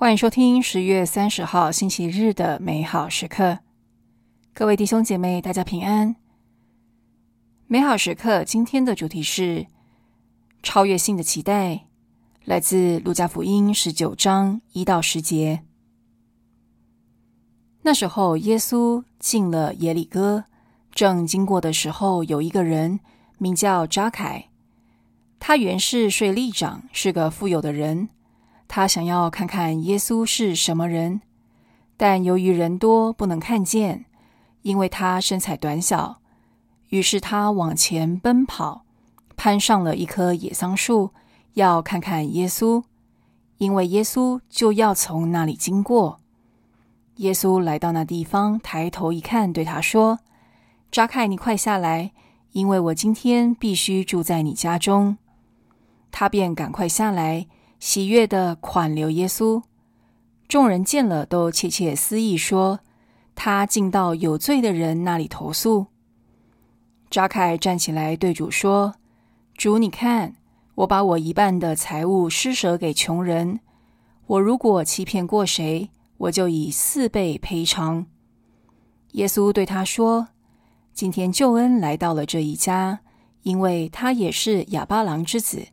欢迎收听十月三十号星期日的美好时刻，各位弟兄姐妹，大家平安。美好时刻今天的主题是超越性的期待，来自路加福音十九章一到十节。那时候，耶稣进了耶里哥，正经过的时候，有一个人名叫扎凯，他原是税吏长，是个富有的人。他想要看看耶稣是什么人，但由于人多，不能看见，因为他身材短小。于是他往前奔跑，攀上了一棵野桑树，要看看耶稣，因为耶稣就要从那里经过。耶稣来到那地方，抬头一看，对他说：“扎凯，你快下来，因为我今天必须住在你家中。”他便赶快下来。喜悦地款留耶稣，众人见了都窃窃私议，说他进到有罪的人那里投诉。扎凯站起来对主说：“主，你看，我把我一半的财物施舍给穷人，我如果欺骗过谁，我就以四倍赔偿。”耶稣对他说：“今天救恩来到了这一家，因为他也是哑巴郎之子，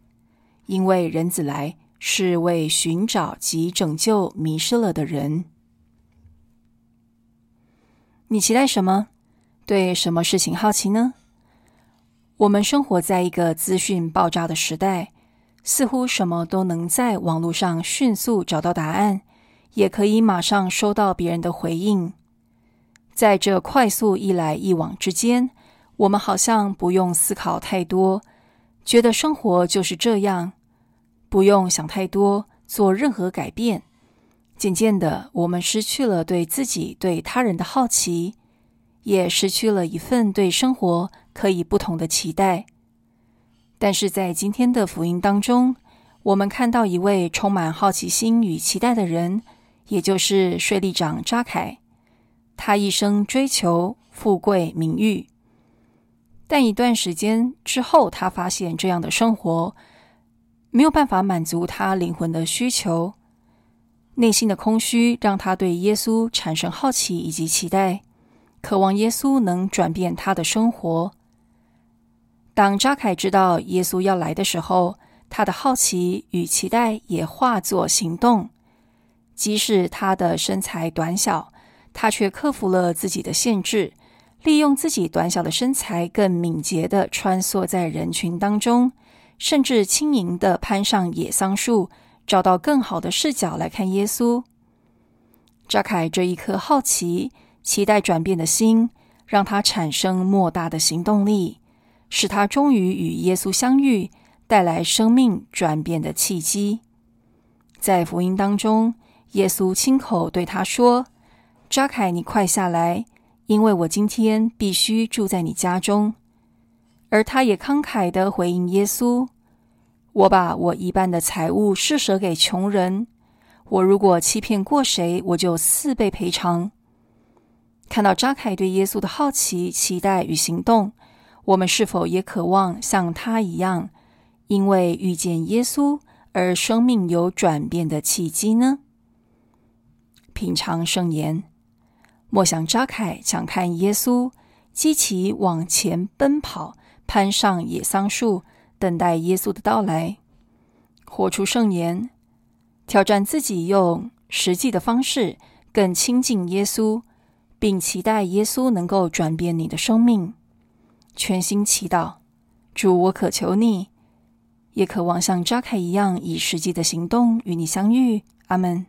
因为人子来。”是为寻找及拯救迷失了的人。你期待什么？对什么事情好奇呢？我们生活在一个资讯爆炸的时代，似乎什么都能在网络上迅速找到答案，也可以马上收到别人的回应。在这快速一来一往之间，我们好像不用思考太多，觉得生活就是这样。不用想太多，做任何改变。渐渐的，我们失去了对自己、对他人的好奇，也失去了一份对生活可以不同的期待。但是在今天的福音当中，我们看到一位充满好奇心与期待的人，也就是税吏长扎凯。他一生追求富贵名誉，但一段时间之后，他发现这样的生活。没有办法满足他灵魂的需求，内心的空虚让他对耶稣产生好奇以及期待，渴望耶稣能转变他的生活。当扎凯知道耶稣要来的时候，他的好奇与期待也化作行动。即使他的身材短小，他却克服了自己的限制，利用自己短小的身材，更敏捷地穿梭在人群当中。甚至轻盈地攀上野桑树，找到更好的视角来看耶稣。扎凯这一颗好奇、期待转变的心，让他产生莫大的行动力，使他终于与耶稣相遇，带来生命转变的契机。在福音当中，耶稣亲口对他说：“扎凯，你快下来，因为我今天必须住在你家中。”而他也慷慨地回应耶稣：“我把我一半的财物施舍给穷人，我如果欺骗过谁，我就四倍赔偿。”看到扎凯对耶稣的好奇、期待与行动，我们是否也渴望像他一样，因为遇见耶稣而生命有转变的契机呢？品尝圣言，莫想扎凯想看耶稣，积极往前奔跑。攀上野桑树，等待耶稣的到来，活出圣言，挑战自己，用实际的方式更亲近耶稣，并期待耶稣能够转变你的生命。全心祈祷，主，我渴求你，也渴望像扎凯一样，以实际的行动与你相遇。阿门。